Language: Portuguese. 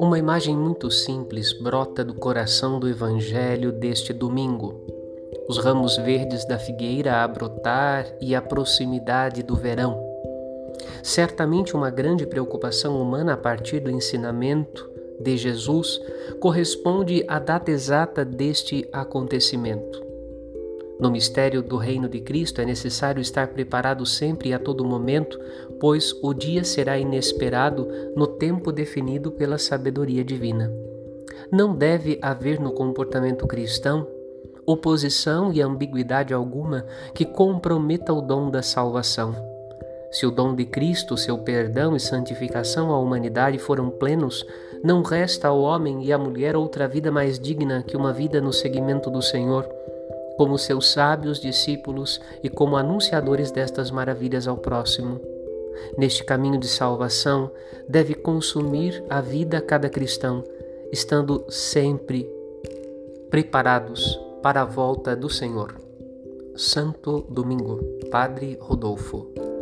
Uma imagem muito simples brota do coração do Evangelho deste domingo. Os ramos verdes da figueira a brotar e a proximidade do verão. Certamente uma grande preocupação humana a partir do ensinamento de Jesus corresponde à data exata deste acontecimento. No mistério do reino de Cristo é necessário estar preparado sempre e a todo momento, pois o dia será inesperado no tempo definido pela sabedoria divina. Não deve haver no comportamento cristão oposição e ambiguidade alguma que comprometa o dom da salvação. Se o dom de Cristo, seu perdão e santificação à humanidade foram plenos, não resta ao homem e à mulher outra vida mais digna que uma vida no seguimento do Senhor como seus sábios discípulos e como anunciadores destas maravilhas ao próximo. Neste caminho de salvação, deve consumir a vida cada cristão, estando sempre preparados para a volta do Senhor. Santo Domingo, Padre Rodolfo.